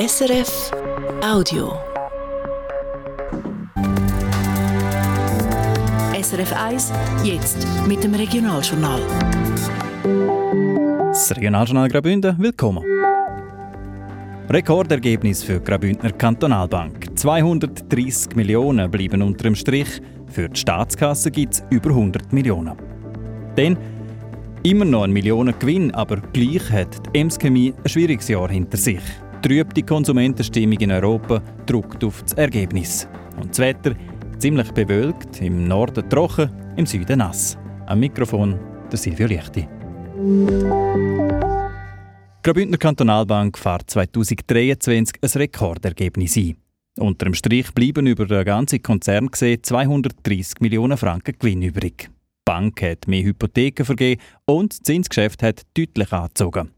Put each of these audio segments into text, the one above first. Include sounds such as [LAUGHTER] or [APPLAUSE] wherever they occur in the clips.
SRF Audio. SRF 1, jetzt mit dem Regionaljournal. Das Regionaljournal Graubünden, willkommen. Rekordergebnis für Graubündner Kantonalbank. 230 Millionen bleiben unter dem Strich. Für die Staatskasse gibt es über 100 Millionen. Denn immer noch ein Millionengewinn, aber gleich hat die Ems Chemie ein schwieriges Jahr hinter sich. Trübt die Konsumentenstimmung in Europa druckt auf das Ergebnis. Und das Wetter ziemlich bewölkt, im Norden trocken, im Süden nass. Am Mikrofon der Silvio Lichti. Graubündner Kantonalbank fährt 2023 ein Rekordergebnis ein. Unter dem Strich bleiben über den ganzen Konzern gesehen 230 Millionen Franken Gewinn übrig. Die Bank hat mehr Hypotheken vergeben und das Zinsgeschäft hat deutlich angezogen.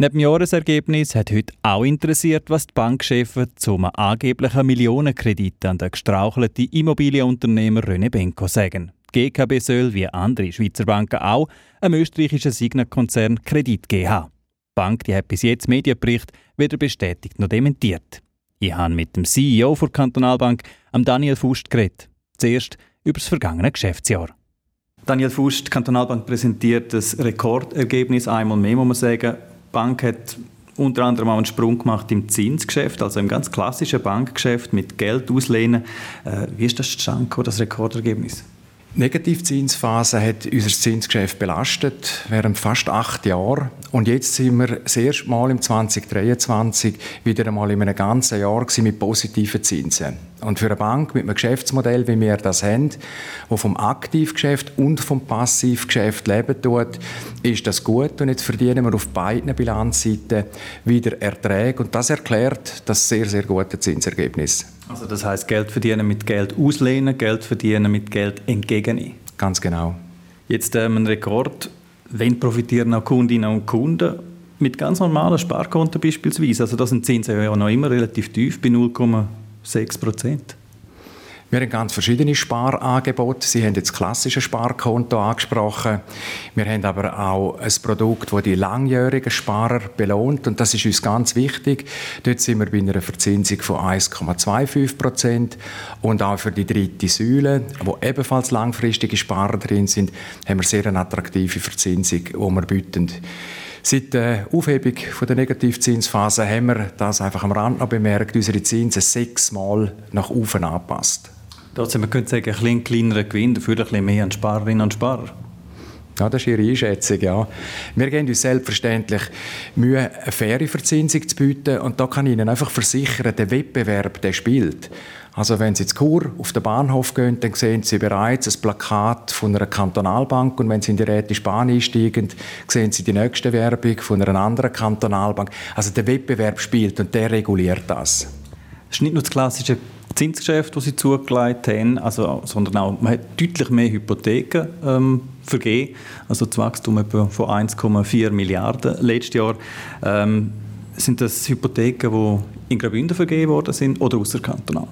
Neben dem Jahresergebnis hat heute auch interessiert, was die Bankchefin zum angeblichen Millionenkredit an den gestrauchelten Immobilienunternehmer René Benko sagen. Die GKB soll, wie andere Schweizer Banken auch, einem österreichischen Signa-Konzern Kredit geben haben. Bank die hat bis jetzt Medienbericht weder bestätigt noch dementiert. Ich habe mit dem CEO der Kantonalbank, Daniel Fust, geredet. Zuerst über das vergangene Geschäftsjahr. Daniel Fust, die Kantonalbank präsentiert das Rekordergebnis einmal mehr, muss man sagen. Bank hat unter anderem auch einen Sprung gemacht im Zinsgeschäft, also im ganz klassischen Bankgeschäft mit Geld auslehnen. Äh, wie ist das zustande das Rekordergebnis? Negativzinsphase hat unser Zinsgeschäft belastet während fast acht Jahren. Und jetzt sind wir das erste Mal im 2023 wieder einmal in einem ganzen Jahr mit positiven Zinsen. Und für eine Bank mit einem Geschäftsmodell, wie wir das haben, wo vom Aktivgeschäft und vom Passivgeschäft leben tut, ist das gut. Und jetzt verdienen wir auf beiden Bilanzseiten wieder Erträge. Und das erklärt das sehr, sehr gute Zinsergebnis. Also das heißt Geld verdienen mit Geld auslehnen, Geld verdienen mit Geld entgegennehmen. Ganz genau. Jetzt ähm, ein Rekord. Wenn profitieren auch Kundinnen und Kunden mit ganz normalen Sparkonten beispielsweise? Also das sind Zinsen ja noch immer relativ tief bei 0,6 Prozent. Wir haben ganz verschiedene Sparangebote. Sie haben jetzt das klassische Sparkonto angesprochen. Wir haben aber auch ein Produkt, das die langjährigen Sparer belohnt. Und das ist uns ganz wichtig. Dort sind wir bei einer Verzinsung von 1,25 Prozent. Und auch für die dritte Säule, wo ebenfalls langfristige Sparer drin sind, haben wir sehr eine attraktive Verzinsung, die wir bieten. Seit der Aufhebung der Negativzinsphase haben wir das einfach am Rand noch bemerkt, unsere Zinsen sechsmal nach oben angepasst. Trotzdem, man könnte sagen, ein bisschen kleinerer Gewinn, dafür ein bisschen mehr an Sparerinnen und Sparer. Ja, das ist Ihre Einschätzung, ja. Wir geben uns selbstverständlich Mühe, eine faire Verzinsung zu bieten und da kann ich Ihnen einfach versichern, der Wettbewerb, der spielt. Also wenn Sie ins Chur auf den Bahnhof gehen, dann sehen Sie bereits ein Plakat von einer Kantonalbank und wenn Sie in die Rätische Bahn einsteigen, sehen Sie die nächste Werbung von einer anderen Kantonalbank. Also der Wettbewerb spielt und der reguliert das. Es ist nicht nur das klassische Zinsgeschäft, das sie zugelegt haben, also, sondern auch, man hat deutlich mehr Hypotheken ähm, vergeben, also das Wachstum etwa von 1,4 Milliarden letztes Jahr. Ähm, sind das Hypotheken, die in Graubünden vergeben worden sind oder außerkantonal?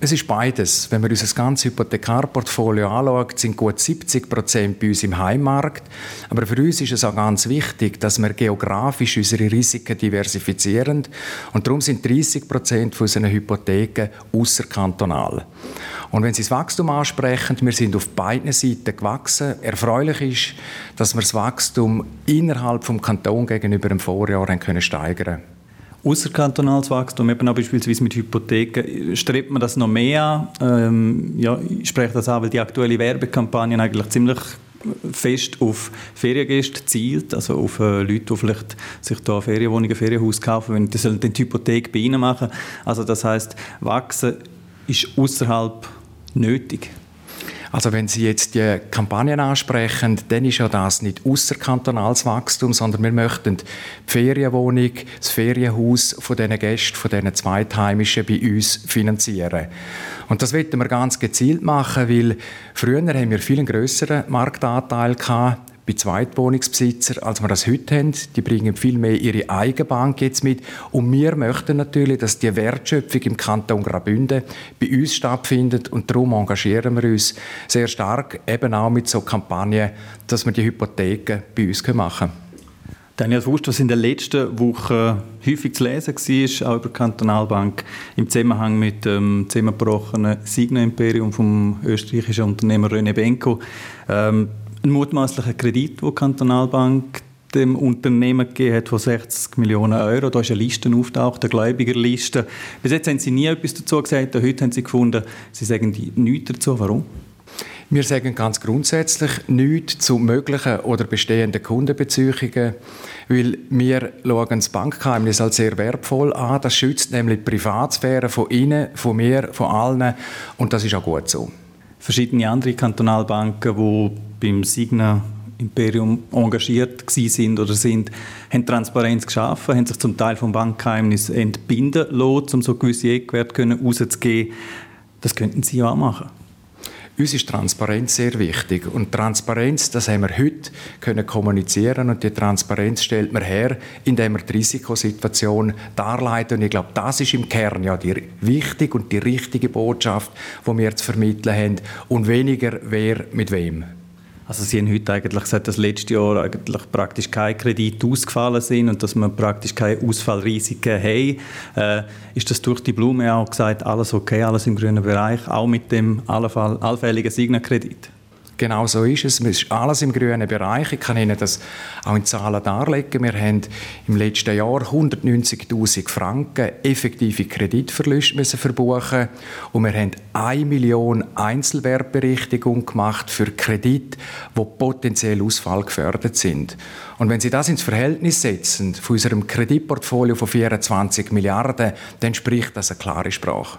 Es ist beides. Wenn man unser ganzes Hypothekarportfolio anschaut, sind gut 70 Prozent bei uns im Heimmarkt. Aber für uns ist es auch ganz wichtig, dass wir geografisch unsere Risiken diversifizieren. Und darum sind 30 Prozent unserer Hypotheken außerkantonal. Und wenn Sie das Wachstum ansprechen, wir sind auf beiden Seiten gewachsen. Erfreulich ist, dass wir das Wachstum innerhalb des Kantons gegenüber dem Vorjahr können steigern Außerkantonales Wachstum, eben auch beispielsweise mit Hypotheken, strebt man das noch mehr an? Ähm, ja, ich spreche das an, weil die aktuelle Werbekampagne eigentlich ziemlich fest auf Feriengäste zielt, also auf äh, Leute, die vielleicht sich da Ferienwohnungen, Ferienhaus kaufen, wenn die sollen die Hypothek bei ihnen machen. Also das heißt, wachsen ist außerhalb nötig. Also wenn Sie jetzt die Kampagnen ansprechen, dann ist ja das nicht außerkantonales Wachstum, sondern wir möchten die Ferienwohnung, das Ferienhaus von diesen Gästen, von diesen Zweitheimischen bei uns finanzieren. Und das wollten wir ganz gezielt machen, weil früher haben wir viel größeren Marktanteil gehabt bei Zweitwohnungsbesitzern, als wir das heute haben. Die bringen viel mehr ihre eigene Bank jetzt mit. Und wir möchten natürlich, dass die Wertschöpfung im Kanton Graubünden bei uns stattfindet. Und darum engagieren wir uns sehr stark, eben auch mit so Kampagnen, dass wir die Hypotheken bei uns machen können. Daniel Fust, was in den letzten Wochen häufig zu lesen war, auch über die Kantonalbank, im Zusammenhang mit dem zusammengebrochenen Signa-Imperium vom österreichischen Unternehmer René Benko. Ähm, ein mutmaßlicher Kredit, den die Kantonalbank dem Unternehmen gegeben hat von 60 Millionen Euro. Da ist eine Liste auftaucht, eine Gläubigerliste. Bis jetzt haben Sie nie etwas dazu gesagt. Heute haben Sie gefunden, Sie sagen nichts dazu. Warum? Wir sagen ganz grundsätzlich nichts zu möglichen oder bestehenden Kundenbeziehungen, weil wir schauen das Bankgeheimnis als sehr wertvoll an. Das schützt nämlich die Privatsphäre von Ihnen, von mir, von allen und das ist auch gut so. Verschiedene andere Kantonalbanken, die beim Signa Imperium engagiert sind oder sind, haben Transparenz geschaffen, haben sich zum Teil vom Bankgeheimnis entbinden lassen, um so gewisse Eckwerte rauszugeben. Das könnten Sie auch machen. Uns ist Transparenz sehr wichtig. Und Transparenz, das haben wir heute können kommunizieren und die Transparenz stellt man her, indem wir die Risikosituation darleiten. Und ich glaube, das ist im Kern ja die wichtige und die richtige Botschaft, die wir zu vermitteln haben. Und weniger wer mit wem. Also Sie haben heute eigentlich gesagt, dass letztes Jahr eigentlich praktisch keine Kredite ausgefallen sind und dass wir praktisch keine Ausfallrisiken haben. Äh, ist das durch die Blume auch gesagt, alles okay, alles im grünen Bereich, auch mit dem allfälligen Signa-Kredit? Genau so ist es. Es ist alles im grünen Bereich. Ich kann Ihnen das auch in Zahlen darlegen. Wir haben im letzten Jahr 190.000 Franken effektive Kreditverluste müssen verbuchen und wir haben 1 Million Einzelwertberichtigungen gemacht für Kredite, die potenziell Ausfall gefördert sind. Und wenn Sie das ins Verhältnis setzen von unserem Kreditportfolio von 24 Milliarden, dann spricht das eine klare Sprache.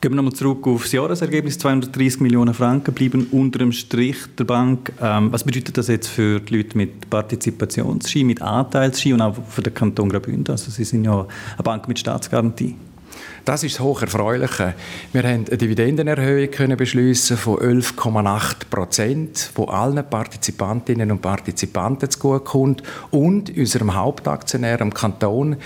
Gehen wir nochmal zurück auf das Jahresergebnis. 230 Millionen Franken bleiben unter dem Strich der Bank. Ähm, was bedeutet das jetzt für die Leute mit Partizipationsski, mit Anteilsski und auch für den Kanton Graubünden? Also Sie sind ja eine Bank mit Staatsgarantie. Das ist das Hocherfreuliche. Wir haben eine Dividendenerhöhung können von 11,8 Prozent, wo allen Partizipantinnen und Partizipanten zugutekommt. Und unserem Hauptaktionär, dem Kanton,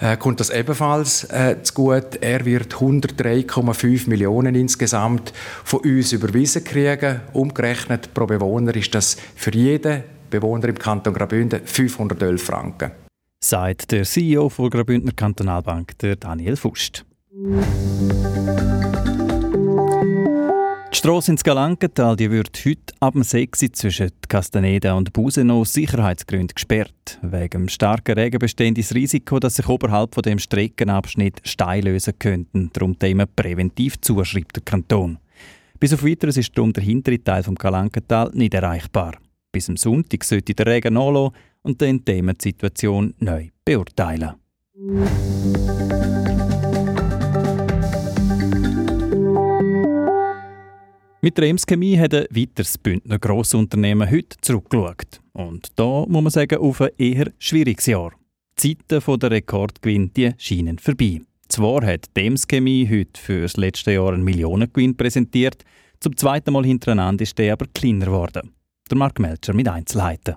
äh, kommt das ebenfalls äh, zugute. Er wird 103,5 Millionen insgesamt von uns überwiesen kriegen. Umgerechnet pro Bewohner ist das für jeden Bewohner im Kanton Graubünden 511 Franken. Sagt der CEO der Graubündner Kantonalbank, der Daniel Fust. Die Strasse ins Galankental die wird heute ab dem 6 zwischen Castaneda und Buseno aus Sicherheitsgründen gesperrt. Wegen starken Regen besteht das Risiko, dass sich oberhalb von dem Streckenabschnitt Steine lösen könnten. Darum Thema präventiv zuschreibt der Kanton. Bis auf weiteres ist darum der hintere Teil vom Galankental nicht erreichbar. Bis am Sonntag sollte der Regen nachlassen und dann die Situation neu beurteilen. Mit der Ems Chemie hat ein weiteres Bündner Grossunternehmen heute zurückgeschaut. Und da muss man sagen, auf ein eher schwieriges Jahr. Die Zeiten der Rekordgewinn scheinen vorbei. Zwar hat die Ems Chemie heute für das letzte Jahr einen Millionengewinn präsentiert, zum zweiten Mal hintereinander ist der aber kleiner geworden. Der Mark Melcher mit Einzelheiten.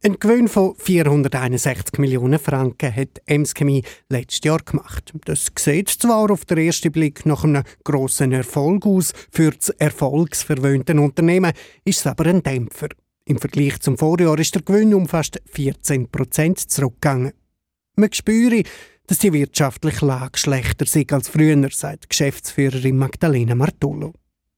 Ein Gewinn von 461 Millionen Franken hat Ems Chemie letztes Jahr gemacht. Das sieht zwar auf den ersten Blick nach einem grossen Erfolg aus, für das erfolgsverwöhnte Unternehmen ist es aber ein Dämpfer. Im Vergleich zum Vorjahr ist der Gewinn um fast 14 Prozent zurückgegangen. Man spüre, dass die wirtschaftliche Lage schlechter ist als früher, sagt Geschäftsführerin Magdalena Martullo.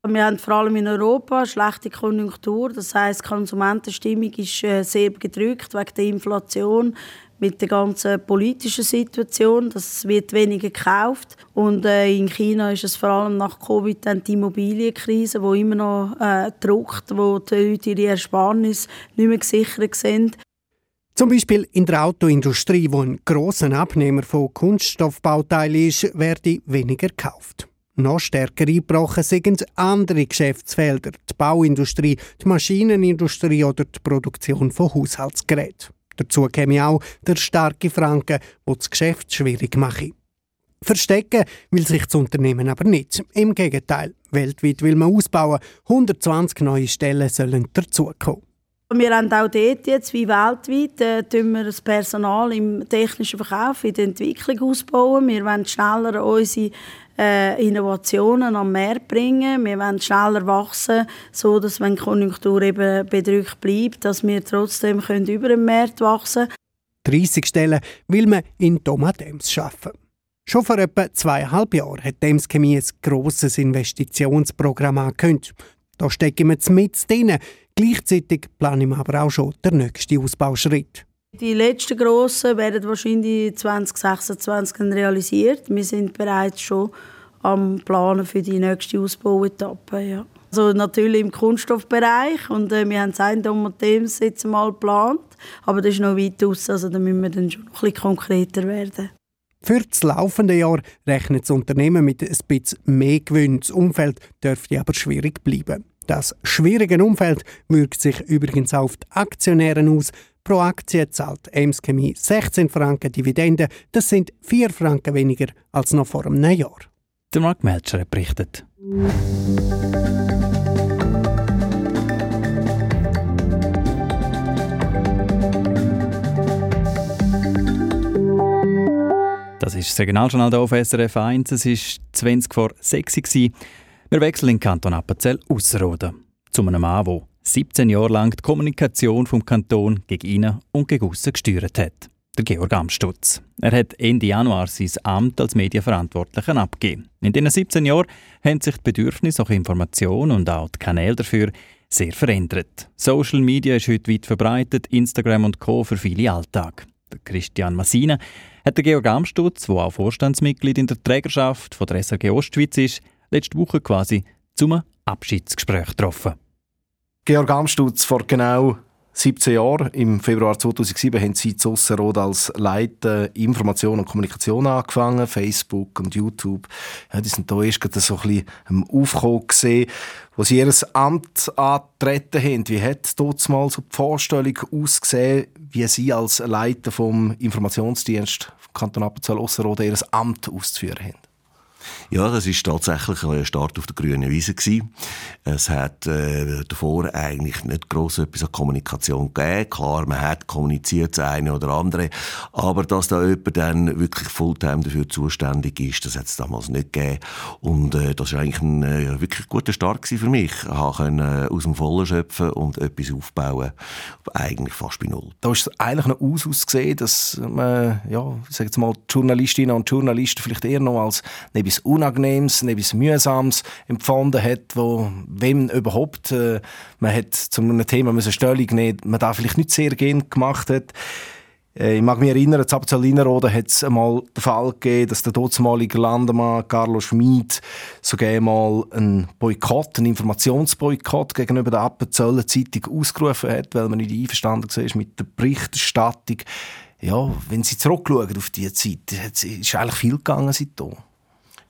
Wir haben vor allem in Europa schlechte Konjunktur. Das heißt, die Konsumentenstimmung ist äh, sehr gedrückt wegen der Inflation mit der ganzen politischen Situation. Das wird weniger gekauft. Und äh, in China ist es vor allem nach Covid dann die Immobilienkrise, die immer noch äh, druckt, wo die Leute ihre Ersparnisse nicht mehr gesichert sind. Zum Beispiel in der Autoindustrie, wo ein grosser Abnehmer von Kunststoffbauteilen ist, werde weniger gekauft. Noch stärker eingebrochen sind andere Geschäftsfelder, die Bauindustrie, die Maschinenindustrie oder die Produktion von Haushaltsgeräten. Dazu käme auch der starke Franken, der das Geschäft schwierig mache. Verstecken will sich das Unternehmen aber nicht. Im Gegenteil, weltweit will man ausbauen. 120 neue Stellen sollen dazukommen. Wir haben auch dort jetzt, wie weltweit, äh, wir das Personal im technischen Verkauf, in der Entwicklung ausbauen. Wir wollen schneller unsere äh, Innovationen am Markt bringen. Wir wollen schneller wachsen, so dass wenn die Konjunktur eben bedrückt bleibt, dass wir trotzdem können über den Markt wachsen können. 30 Stellen will man in Tomatems schaffen. Schon vor etwa zweieinhalb Jahren hat Dems Chemie ein grosses Investitionsprogramm angekündigt. Da stecken wir mit drin. Gleichzeitig planen wir aber auch schon den nächsten Ausbauschritt. Die letzten grossen werden wahrscheinlich 2026 realisiert. Wir sind bereits schon am Planen für die nächste Ausbauetappe. Ja. Also natürlich im Kunststoffbereich und äh, wir haben es ein Themes jetzt mal geplant, aber das ist noch weit aus, also da müssen wir dann schon ein bisschen konkreter werden. Für das laufende Jahr rechnet das Unternehmen mit ein bisschen mehr Gewinn. Das Umfeld dürfte aber schwierig bleiben. Das schwierige Umfeld wirkt sich übrigens auf die Aktionäre aus. Pro Aktie zahlt Ems Chemie 16 Franken Dividende. Das sind 4 Franken weniger als noch vor einem Jahr. Der Mark Melcher berichtet. Das ist das Signaljournal auf SRF 1. Es war 20 vor 6 Uhr. Wir wechseln in den Kanton Appenzell Ausserrhoden. Zu einem Mann, der 17 Jahre lang die Kommunikation vom Kanton gegen ihn und gegen aussen gesteuert hat. Der Georg Amstutz. Er hat Ende Januar sein Amt als Medienverantwortlicher abgegeben. In diesen 17 Jahren haben sich die Bedürfnisse nach Information und auch die Kanäle dafür sehr verändert. Social Media ist heute weit verbreitet, Instagram und Co. für viele Alltag. Der Christian Massina hat der Georg Amstutz, der auch Vorstandsmitglied in der Trägerschaft von der SRG Ostschweiz ist, letzte Woche quasi zum Abschiedsgespräch getroffen. Georg Amstutz, vor genau 17 Jahren, im Februar 2007, haben Sie zu Ausserrhoden als Leiter Information und Kommunikation angefangen, Facebook und YouTube. Ja, die sind da erst so ein bisschen am Aufkommen gesehen, wo Sie Ihr Amt angetreten haben. Wie hat dort mal so die Vorstellung ausgesehen, wie Sie als Leiter vom Informationsdienst Kanton Appenzell Ausserrhoden Ihr Amt auszuführen haben? Ja, das ist tatsächlich ein Start auf der grünen Wiese gewesen. Es hat äh, davor eigentlich nicht gross etwas an Kommunikation gegeben. Klar, man hat kommuniziert, das eine oder andere. Aber dass da jemand dann wirklich Fulltime dafür zuständig ist, das hat es damals nicht gegeben. Und äh, das war eigentlich ein äh, wirklich guter Start für mich. Ich konnte äh, aus dem Vollen schöpfen und etwas aufbauen. Eigentlich fast bei Null. Da ist es eigentlich noch aus ausgesehen, dass man, ja, ich sage jetzt mal, Journalistinnen und Journalisten vielleicht eher noch als etwas Unangenehmes, etwas Mühsames empfunden hat, wo, wenn überhaupt, äh, man hat zu einem Thema müssen Stellung nehmen man da vielleicht nicht sehr gern gemacht hat. Äh, ich mag mich erinnern, zu Abzalinerode hat es einmal den Fall gegeben, dass der damalige Landemann Carlo Schmid sogar einmal einen Boykott, einen Informationsboykott gegenüber der Appenzeller Zeitung ausgerufen hat, weil man nicht einverstanden war mit der Berichterstattung. Ja, wenn Sie zurückschauen auf diese Zeit, ist eigentlich viel gegangen seitdem.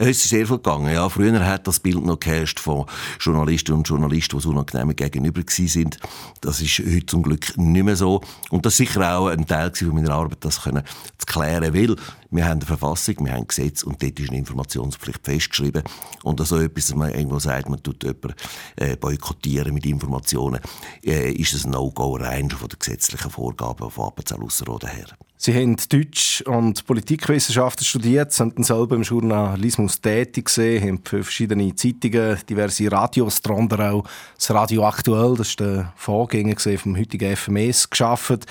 Es ist sehr viel gegangen. Ja, früher hat das Bild noch geherrscht von Journalistinnen und Journalisten, die so unangenehm gegenüber sind. Das ist heute zum Glück nicht mehr so. Und das ist sicher auch ein Teil meiner Arbeit, das können zu klären, weil wir haben eine Verfassung, wir haben ein Gesetz und dort ist eine Informationspflicht festgeschrieben. Und so etwas, dass man irgendwo sagt, man tut jemanden äh, boykottieren mit Informationen, äh, ist ein No-Go rein von den gesetzlichen Vorgaben von Appenzell Ausserrhoden her. Sie haben Deutsch und Politikwissenschaften studiert, sind dann selber im Journalismus tätig gewesen, haben für verschiedene Zeitungen, diverse Radios, darunter auch das Radio Aktuell, das ist der Vorgänger vom heutigen FMS, geschafft.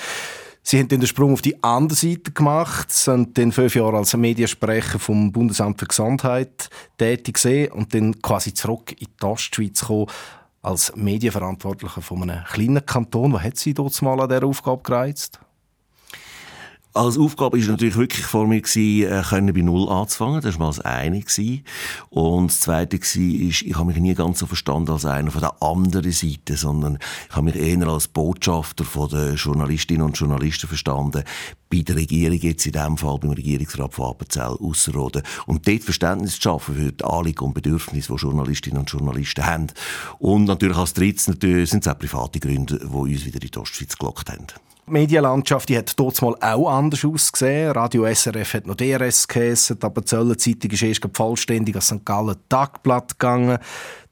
Sie haben dann den Sprung auf die andere Seite gemacht, sind dann fünf Jahre als Mediensprecher vom Bundesamt für Gesundheit tätig gewesen und dann quasi zurück in die Ostschweiz gekommen als Medienverantwortlicher von einem kleinen Kanton. Was hat Sie dort mal an dieser Aufgabe gereizt? Als Aufgabe war natürlich wirklich vor mir, gewesen, äh, können bei Null anzufangen. Das war mal das eine. Und das zweite war, ich habe mich nie ganz so verstanden als einer von der anderen Seite, sondern ich habe mich eher als Botschafter von den Journalistinnen und Journalisten verstanden. Bei der Regierung jetzt in diesem Fall, beim Regierungsrat von Appenzell Ausserrhoden. Und dort Verständnis zu schaffen für die Anliegen und Bedürfnisse, die Journalistinnen und Journalisten haben. Und natürlich als drittes natürlich sind es auch private Gründe, die uns wieder in die Ostschweiz gelockt haben. Die Medienlandschaft die hat dort mal auch anders ausgesehen. Radio SRF hat noch DRS geheissen, die Appenzeller Zeitung ist erst vollständig als St. Gallen Tagblatt gegangen.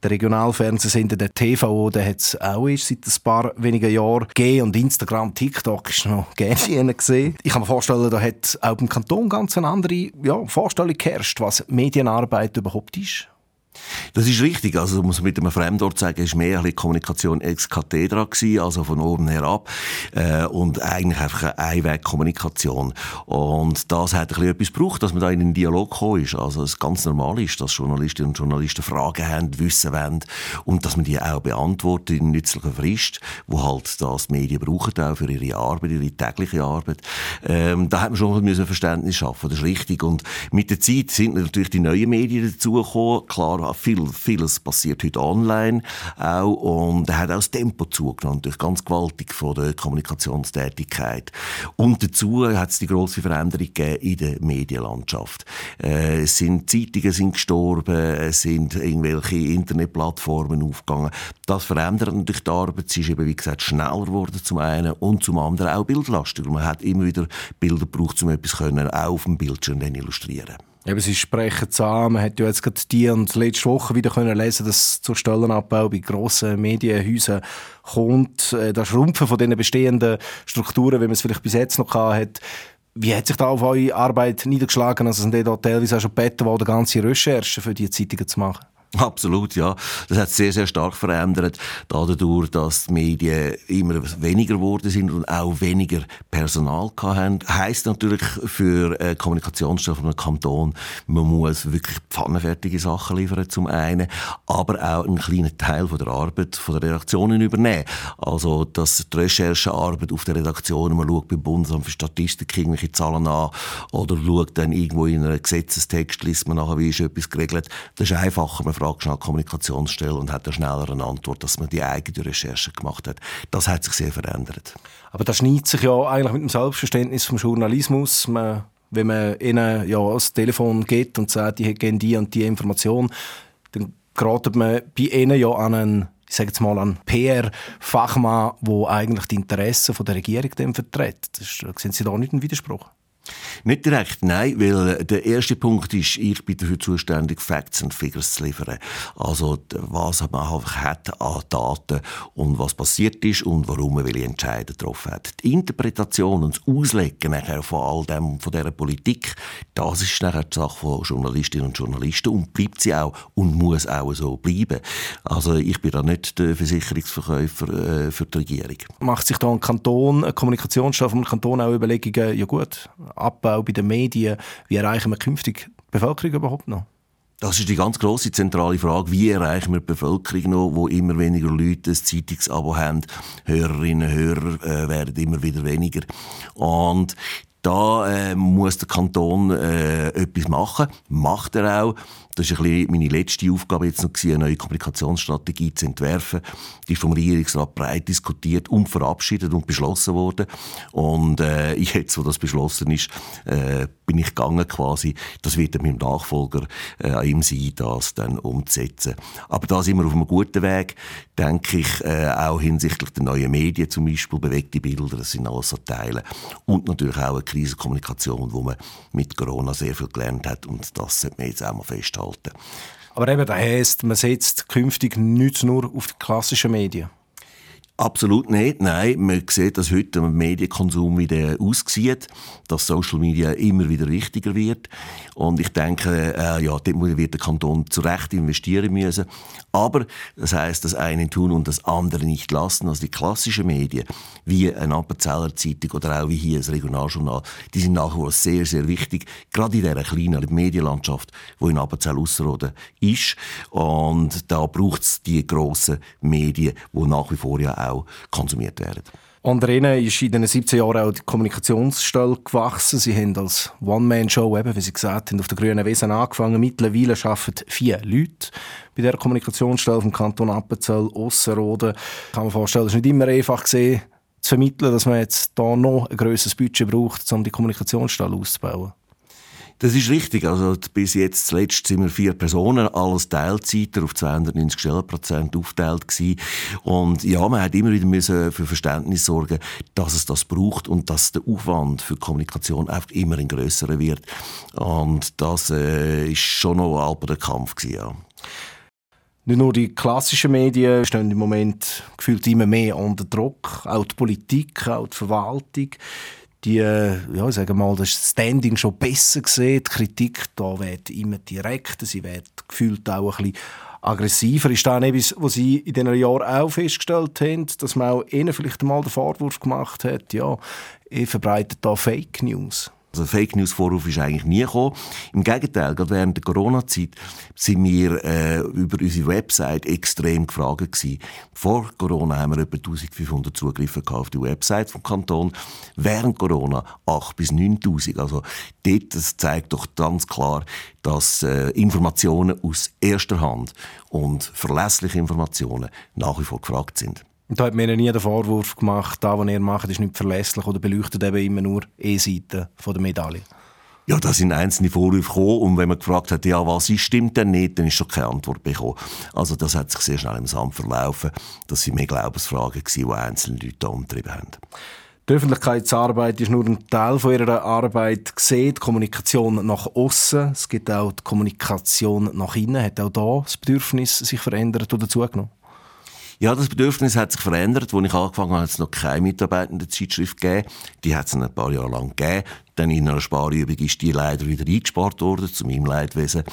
Der Regionalfernsehsender, der TVO, der hat es auch erst seit ein paar wenigen Jahren gegeben. Und Instagram, TikTok ist noch [LAUGHS] gerne gesehen. Ich kann mir vorstellen, da hat auch im Kanton ganz eine andere ja, Vorstellung geherrscht, was Medienarbeit überhaupt ist. Das ist richtig. Also, muss man mit einem Fremdwort sagen, war mehr eine Kommunikation ex cathedra gewesen, also von oben herab. Äh, und eigentlich einfach eine Einwegkommunikation. Und das hat ein etwas gebraucht, dass man da in einen Dialog gekommen ist. Also, es ganz normal ist, dass Journalistinnen und Journalisten Fragen haben, wissen wollen und dass man die auch beantwortet in nützlicher Frist, wo halt das die Medien brauchen auch für ihre Arbeit, ihre tägliche Arbeit. Ähm, da hat man schon ein Verständnis schaffen. Das ist richtig. Und mit der Zeit sind natürlich die neuen Medien dazugekommen. Klar, viel, vieles passiert heute online auch und er hat auch das Tempo zugenommen, durch ganz gewaltig von der Kommunikationstätigkeit. Und dazu hat es die große Veränderung gegeben in der Medienlandschaft. Äh, sind Zeitungen sind gestorben, es sind irgendwelche Internetplattformen aufgegangen. Das verändert natürlich die Arbeit. Sie ist eben, wie gesagt, schneller geworden zum einen und zum anderen auch bildlastiger. Man hat immer wieder Bilder gebraucht, um etwas können, auch auf dem Bildschirm illustrieren Eben, Sie sprechen an. Man hat ja jetzt gerade die und letzte Woche wieder können lesen, dass zur Stellenabbau bei grossen Medienhäusern kommt. Äh, das Schrumpfen von den bestehenden Strukturen, wie man es vielleicht bis jetzt noch hat. Wie hat sich da auf eure Arbeit niedergeschlagen? Also sind da teilweise auch schon gebeten worden, ganze Recherchen für die Zeitungen zu machen? [LAUGHS] Absolut, ja. Das hat sehr, sehr stark verändert, dadurch, dass die Medien immer weniger geworden sind und auch weniger Personal hatten. Heißt natürlich für eine Kommunikationsstelle von einem Kanton, man muss wirklich pfannenfertige Sachen liefern, zum einen, aber auch einen kleinen Teil von der Arbeit von der Redaktionen übernehmen. Also, dass die Recherchearbeit auf der Redaktion, man schaut beim Bundesamt für Statistik irgendwelche Zahlen an oder schaut dann irgendwo in einem Gesetzestext, liest man nachher, wie ist etwas geregelt. Das ist einfacher, man fragt schnell Kommunikationsstelle und hat eine Antwort, dass man die eigene Recherche gemacht hat. Das hat sich sehr verändert. Aber das schneidet sich ja eigentlich mit dem Selbstverständnis vom Journalismus. Man, wenn man ihnen ja das Telefon geht und sagt, die hätten die und die Information, dann geratet man bei ihnen ja an einen ich sage jetzt mal, an PR-Fachmann, der eigentlich die Interessen der Regierung vertritt. Das, sehen Sie da nicht einen Widerspruch? Nicht direkt, nein, weil der erste Punkt ist, ich bin dafür zuständig, Facts und Figures zu liefern. Also, was man hat an Daten und was passiert ist und warum man welche Entscheidungen getroffen hat. Die Interpretation und das Auslegen nachher von all dem, von dieser Politik, das ist nachher die Sache von Journalistinnen und Journalisten und bleibt sie auch und muss auch so bleiben. Also, ich bin da nicht der Versicherungsverkäufer äh, für die Regierung. Macht sich da ein Kanton, ein Kommunikationsstab vom Kanton auch Überlegungen, ja gut, Abbau bei den Medien. Wie erreichen wir künftig die Bevölkerung überhaupt noch? Das ist die ganz große zentrale Frage. Wie erreichen wir die Bevölkerung noch, wo immer weniger Leute ein Zeitungsabo haben? Hörerinnen Hörer äh, werden immer wieder weniger. Und da äh, muss der Kanton äh, etwas machen. Macht er auch. Das war meine letzte Aufgabe jetzt noch, eine neue Kommunikationsstrategie zu entwerfen. Die ist vom Regierungsrat breit diskutiert und verabschiedet und beschlossen worden. Und äh, [LAUGHS] jetzt, wo das beschlossen ist, äh, bin ich gegangen quasi. Das wird dann meinem Nachfolger äh, an ihm sein, das dann umzusetzen. Aber da sind wir auf einem guten Weg, denke ich, äh, auch hinsichtlich der neuen Medien zum Beispiel, bewegte Bilder, das sind alles so Teile. Und natürlich auch eine Krisenkommunikation, wo man mit Corona sehr viel gelernt hat und das sollte man jetzt auch mal festhalten halten. Aber eben, das heisst, man setzt künftig nicht nur auf die klassischen Medien. Absolut nicht, nein. Man sieht, dass heute der Medienkonsum wieder aussieht, dass Social Media immer wieder wichtiger wird. Und ich denke, äh, ja, dort wird der Kanton zu Recht investieren müssen. Aber das heißt, das eine tun und das andere nicht lassen. Also die klassischen Medien, wie eine Appenzeller Zeitung oder auch wie hier das Regionaljournal, die sind nach wie vor sehr, sehr wichtig. Gerade in dieser kleinen Medienlandschaft, die in Appenzell Ausserrhoden ist. Und da braucht es die grossen Medien, die nach wie vor ja auch konsumiert werden. Unter ihnen ist in den 17 Jahren auch die Kommunikationsstelle gewachsen. Sie haben als One-Man-Show, wie Sie gesagt haben, auf der grünen Wesen angefangen. Mittlerweile arbeiten vier Leute bei der Kommunikationsstelle vom Kanton Appenzell, Ossenrode. Kann man vorstellen, es ist nicht immer einfach gesehen, zu vermitteln, dass man jetzt da noch ein grösseres Budget braucht, um die Kommunikationsstelle auszubauen. Das ist richtig. Also bis jetzt zuletzt sind wir vier Personen, alles Teilzeiter auf 290 Stellenprozent aufgeteilt gewesen. Und ja, man hat immer wieder müssen für Verständnis sorgen, dass es das braucht und dass der Aufwand für Kommunikation einfach immer ein grösserer wird. Und das äh, ist schon noch ein der Kampf gewesen, ja. Nicht nur die klassischen Medien stehen im Moment gefühlt immer mehr unter Druck, auch die Politik, auch die Verwaltung die, ja, sagen mal, das Standing schon besser gesehen. Die Kritik da wird immer direkter, sie wird gefühlt auch ein bisschen aggressiver. Ist das etwas, was Sie in diesen Jahren auch festgestellt haben, dass man auch Ihnen vielleicht mal den Vorwurf gemacht hat, ja, ihr verbreitet da Fake News? Also Fake News Vorwurf ist eigentlich nie gekommen. Im Gegenteil, gerade während der Corona-Zeit sind wir äh, über unsere Website extrem gefragt gewesen. Vor Corona haben wir etwa 1500 Zugriffe auf die Website vom Kanton. Während Corona 8 bis 9000. Also dort, das zeigt doch ganz klar, dass äh, Informationen aus erster Hand und verlässliche Informationen nach wie vor gefragt sind. Und da hat mir nie den Vorwurf gemacht, da, was ihr macht, ist nicht verlässlich oder beleuchtet eben immer nur E-Seiten der Medaille. Ja, da sind einzelne Vorwürfe gekommen und wenn man gefragt hat, ja, was ist, stimmt denn nicht, dann ist schon keine Antwort bekommen. Also das hat sich sehr schnell im Sand verlaufen. Das waren mehr Glaubensfragen, die einzelne Leute da umtrieben haben. Die Öffentlichkeitsarbeit ist nur ein Teil von ihrer Arbeit gesehen, die Kommunikation nach außen. Es gibt auch die Kommunikation nach innen. Hat auch da das Bedürfnis sich verändert oder zugenommen? Ja, das Bedürfnis hat sich verändert. Als ich angefangen habe, hat es noch keine mitarbeitende Zeitschrift gegeben. Die hat es ein paar Jahre lang gegeben. Dann in einer Sparübung ist die leider wieder eingespart worden, zu meinem Leidwesen.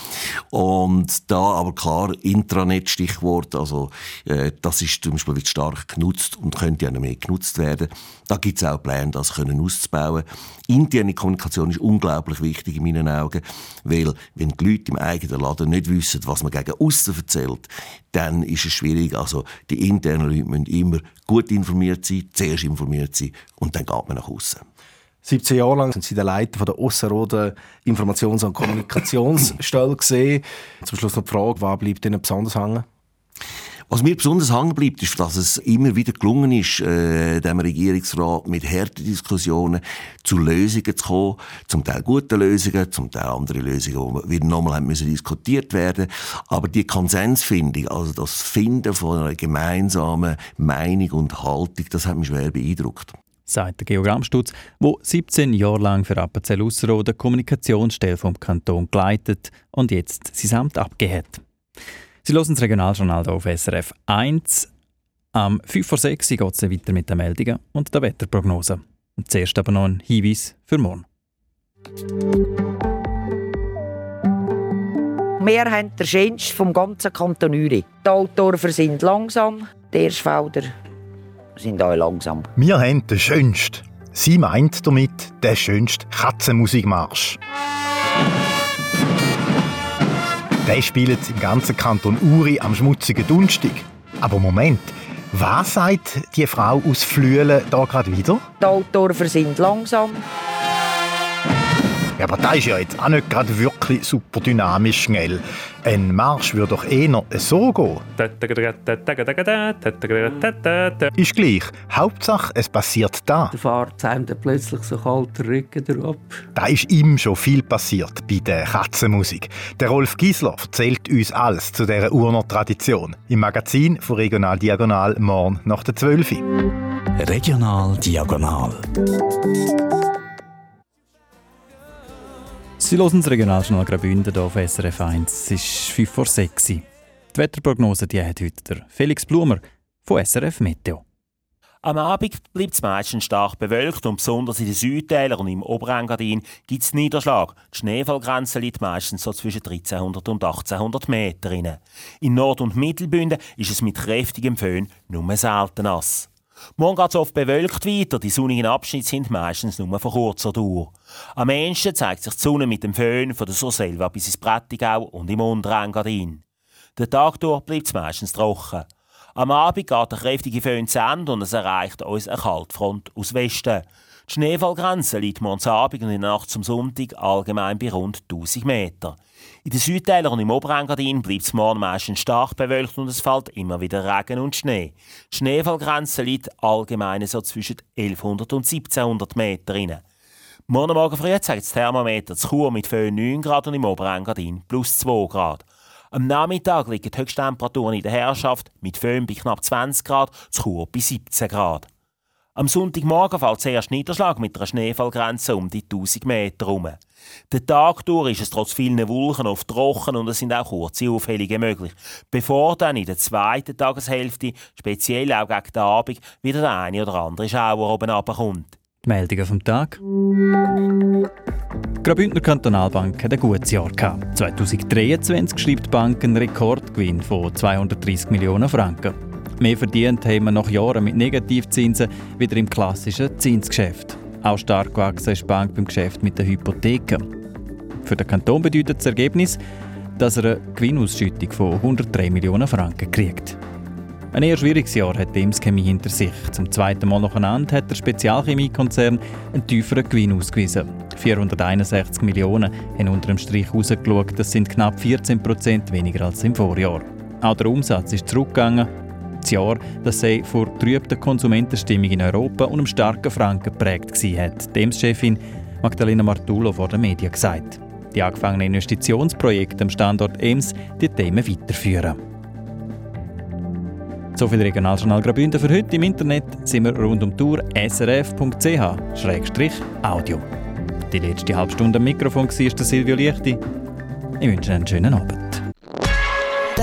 Und da aber klar, Intranet Stichwort, also äh, das ist zum Beispiel wird stark genutzt und könnte ja noch mehr genutzt werden. Da gibt es auch Pläne, das können auszubauen. Interne Kommunikation ist unglaublich wichtig in meinen Augen, weil wenn die Leute im eigenen Laden nicht wissen, was man gegen außen erzählt, dann ist es schwierig. Also die internen Leute müssen immer gut informiert sein, zuerst informiert sein und dann geht man nach außen. 17 Jahre lang sind Sie der Leiter von der Ossenroden Informations- und Kommunikationsstelle gesehen. Zum Schluss noch die Frage, was bleibt Ihnen besonders hängen? Was mir besonders hängen bleibt, ist, dass es immer wieder gelungen ist, äh, dem Regierungsrat mit harten Diskussionen zu Lösungen zu kommen. Zum Teil gute Lösungen, zum Teil andere Lösungen, die wieder nochmal müssen diskutiert werden. Aber die Konsensfindung, also das Finden von einer gemeinsamen Meinung und Haltung, das hat mich schwer beeindruckt sagt der Geogrammstutz, wo 17 Jahre lang für Appenzell Ausserrhoden Kommunikationsstelle vom Kanton geleitet und jetzt sein Amt abgehört. Sie hören das Regionaljournal auf SRF 1. Am 5 vor 6 geht es weiter mit den Meldungen und der Wetterprognose. Und zuerst aber noch ein Hinweis für morgen. Wir haben den schönsten vom ganzen Kanton Uri. Die Autoren sind langsam, die Erstfelder sind auch langsam. Wir haben den schönsten. Sie meint damit den schönsten Katzenmusikmarsch. Der spielt im ganzen Kanton Uri am schmutzigen Dunstig. Aber Moment, was sagt die Frau aus Flüelen da gerade wieder? Die Autoren sind langsam. Ja, aber das ist ja jetzt auch nicht gerade wirklich super dynamisch schnell. Ein Marsch würde doch eher so gehen. Ist gleich. Hauptsache, es passiert da. Da fährt einem dann plötzlich so kalt der Rücken drauf. Da ist ihm schon viel passiert bei der Katzenmusik. Der Rolf Giesler erzählt uns alles zu dieser Urner Tradition. Im Magazin von Regional Diagonal morgen nach der 12. Regional Diagonal. Sie hören das Regionaljournal Graubünden hier auf SRF 1. Es ist 5 vor 6 Die Wetterprognose die hat heute der Felix Blumer von SRF Meteo. Am Abend bleibt es meistens stark bewölkt und besonders in den Südtälern und im Oberengadin gibt es Niederschlag. Die Schneefallgrenze liegt meistens so zwischen 1300 und 1800 Metern. In Nord- und Mittelbünden ist es mit kräftigem Föhn nur selten nass. Morgen geht es oft bewölkt weiter, die sonnigen Abschnitte sind meistens nur von kurzer Dauer. Am ehesten zeigt sich die Sonne mit dem Föhn von der Surselva bis ins Prättigau und im Unterengadin. Der Tag durch bleibt es meistens trocken. Am Abend geht der kräftige Föhn zu Ende und es erreicht uns eine Kaltfront aus Westen. Die Schneefallgrenze liegt morgens Abend und in der Nacht zum Sonntag allgemein bei rund 1000 Meter. In den Südtälern und im Oberengadin bleibt es morgen meistens stark bewölkt und es fällt immer wieder Regen und Schnee. Die Schneefallgrenze liegt allgemein so zwischen 1100 und 1700 Meter rein. Morgen Morgen früh zeigt das Thermometer zu Chur mit 9 Grad und im Oberengadin plus 2 Grad. Am Nachmittag liegen die Höchsttemperaturen in der Herrschaft mit Föhn bei knapp 20 Grad, zu Chur bei 17 Grad. Am Sonntagmorgen fällt zuerst Niederschlag mit einer Schneefallgrenze um die 1000 Meter herum. Der Tag durch ist es trotz vielen Wolken oft trocken und es sind auch kurze Aufhellungen möglich, bevor dann in der zweiten Tageshälfte, speziell auch gegen den Abend, wieder der eine oder andere Schauer oben runterkommt. Die Meldungen vom Tag. Die Graubündner Kantonalbank hat ein gutes Jahr gehabt. 2023 schreibt die Bank einen Rekordgewinn von 230 Millionen Franken. Mehr verdient haben wir nach Jahren mit Negativzinsen wieder im klassischen Zinsgeschäft. Auch stark gewachsen ist die Bank beim Geschäft mit den Hypotheken. Für den Kanton bedeutet das Ergebnis, dass er eine Gewinnausschüttung von 103 Millionen Franken kriegt. Ein eher schwieriges Jahr hat Dems Chemie hinter sich. Zum zweiten Mal nacheinander hat der Spezialchemiekonzern einen tieferen Gewinn ausgewiesen. 461 Millionen haben unter dem Strich rausgeschaut. Das sind knapp 14 Prozent weniger als im Vorjahr. Auch der Umsatz ist zurückgegangen. Das Jahr, das sei vor trübter Konsumentenstimmung in Europa und einem starken Franken geprägt war, hat Dems Chefin Magdalena Martullo vor den Medien gesagt. Die angefangenen Investitionsprojekte am Standort Ems die Themen weiterführen. So viel Regionaljournal Graubünden für heute. Im Internet sind wir rund um Tour srf.ch-audio. Die letzte halbe Stunde am Mikrofon war Silvio Lichti. Ich wünsche einen schönen Abend.